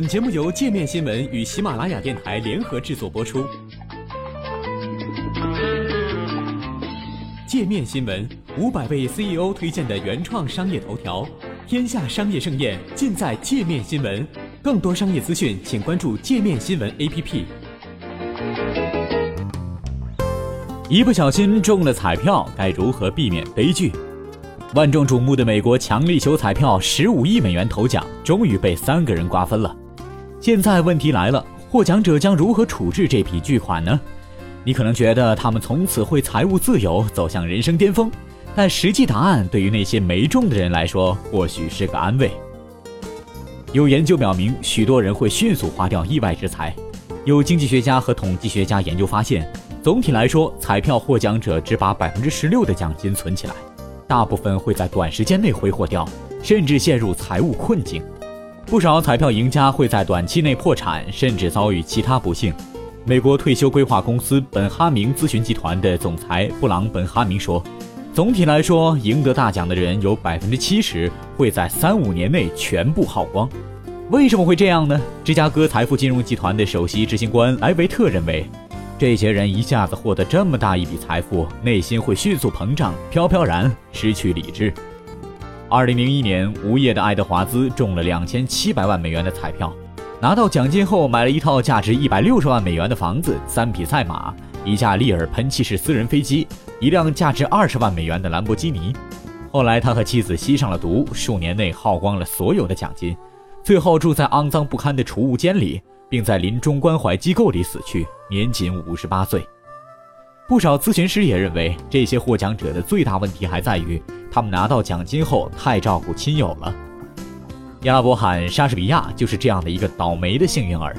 本节目由界面新闻与喜马拉雅电台联合制作播出。界面新闻五百位 CEO 推荐的原创商业头条，天下商业盛宴尽在界面新闻。更多商业资讯，请关注界面新闻 APP。一不小心中了彩票，该如何避免悲剧？万众瞩目的美国强力球彩票十五亿美元头奖，终于被三个人瓜分了。现在问题来了，获奖者将如何处置这笔巨款呢？你可能觉得他们从此会财务自由，走向人生巅峰，但实际答案对于那些没中的人来说，或许是个安慰。有研究表明，许多人会迅速花掉意外之财。有经济学家和统计学家研究发现，总体来说，彩票获奖者只把百分之十六的奖金存起来，大部分会在短时间内挥霍掉，甚至陷入财务困境。不少彩票赢家会在短期内破产，甚至遭遇其他不幸。美国退休规划公司本哈明咨询集团的总裁布朗本哈明说：“总体来说，赢得大奖的人有百分之七十会在三五年内全部耗光。为什么会这样呢？”芝加哥财富金融集团的首席执行官莱维特认为，这些人一下子获得这么大一笔财富，内心会迅速膨胀，飘飘然，失去理智。二零零一年，无业的爱德华兹中了两千七百万美元的彩票，拿到奖金后买了一套价值一百六十万美元的房子、三匹赛马、一架利尔喷气式私人飞机、一辆价值二十万美元的兰博基尼。后来，他和妻子吸上了毒，数年内耗光了所有的奖金，最后住在肮脏不堪的储物间里，并在临终关怀机构里死去，年仅五十八岁。不少咨询师也认为，这些获奖者的最大问题还在于。他们拿到奖金后太照顾亲友了。亚拉伯罕·莎士比亚就是这样的一个倒霉的幸运儿。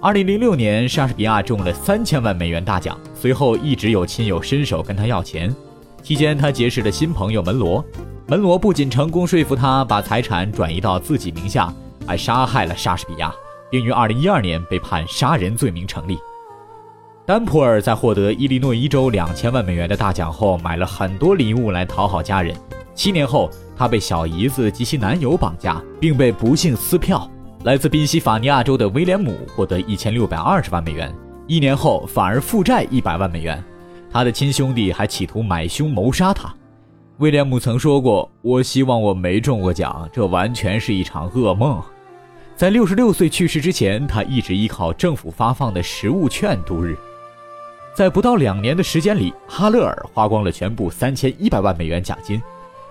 2006年，莎士比亚中了三千万美元大奖，随后一直有亲友伸手跟他要钱。期间，他结识了新朋友门罗。门罗不仅成功说服他把财产转移到自己名下，还杀害了莎士比亚，并于2012年被判杀人罪名成立。丹普尔在获得伊利诺伊州两千万美元的大奖后，买了很多礼物来讨好家人。七年后，他被小姨子及其男友绑架，并被不幸撕票。来自宾夕法尼亚州的威廉姆获得一千六百二十万美元，一年后反而负债一百万美元。他的亲兄弟还企图买凶谋杀他。威廉姆曾说过：“我希望我没中过奖，这完全是一场噩梦。”在六十六岁去世之前，他一直依靠政府发放的食物券度日。在不到两年的时间里，哈勒尔花光了全部三千一百万美元奖金。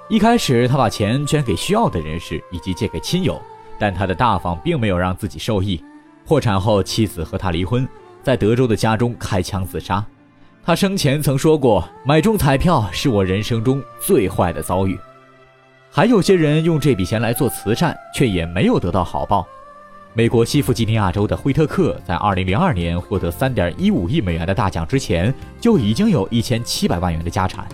一开始，他把钱捐给需要的人士以及借给亲友，但他的大方并没有让自己受益。破产后，妻子和他离婚，在德州的家中开枪自杀。他生前曾说过：“买中彩票是我人生中最坏的遭遇。”还有些人用这笔钱来做慈善，却也没有得到好报。美国西弗吉尼亚州的惠特克在2002年获得3.15亿美元的大奖之前，就已经有一千七百万元的家产。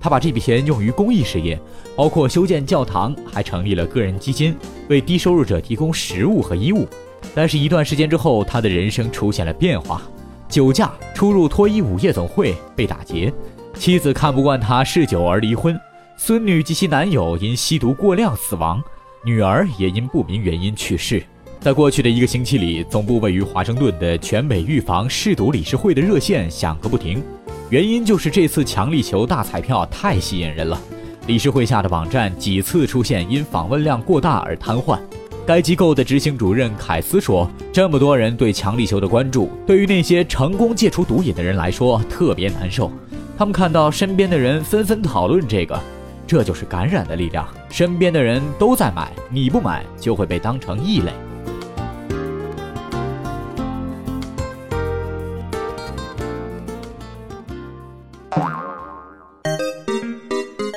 他把这笔钱用于公益事业，包括修建教堂，还成立了个人基金，为低收入者提供食物和衣物。但是，一段时间之后，他的人生出现了变化：酒驾、出入脱衣舞夜总会被打劫，妻子看不惯他嗜酒而离婚，孙女及其男友因吸毒过量死亡，女儿也因不明原因去世。在过去的一个星期里，总部位于华盛顿的全美预防嗜毒理事会的热线响个不停。原因就是这次强力球大彩票太吸引人了，理事会下的网站几次出现因访问量过大而瘫痪。该机构的执行主任凯斯说：“这么多人对强力球的关注，对于那些成功戒除毒瘾的人来说特别难受。他们看到身边的人纷纷讨论这个，这就是感染的力量。身边的人都在买，你不买就会被当成异类。”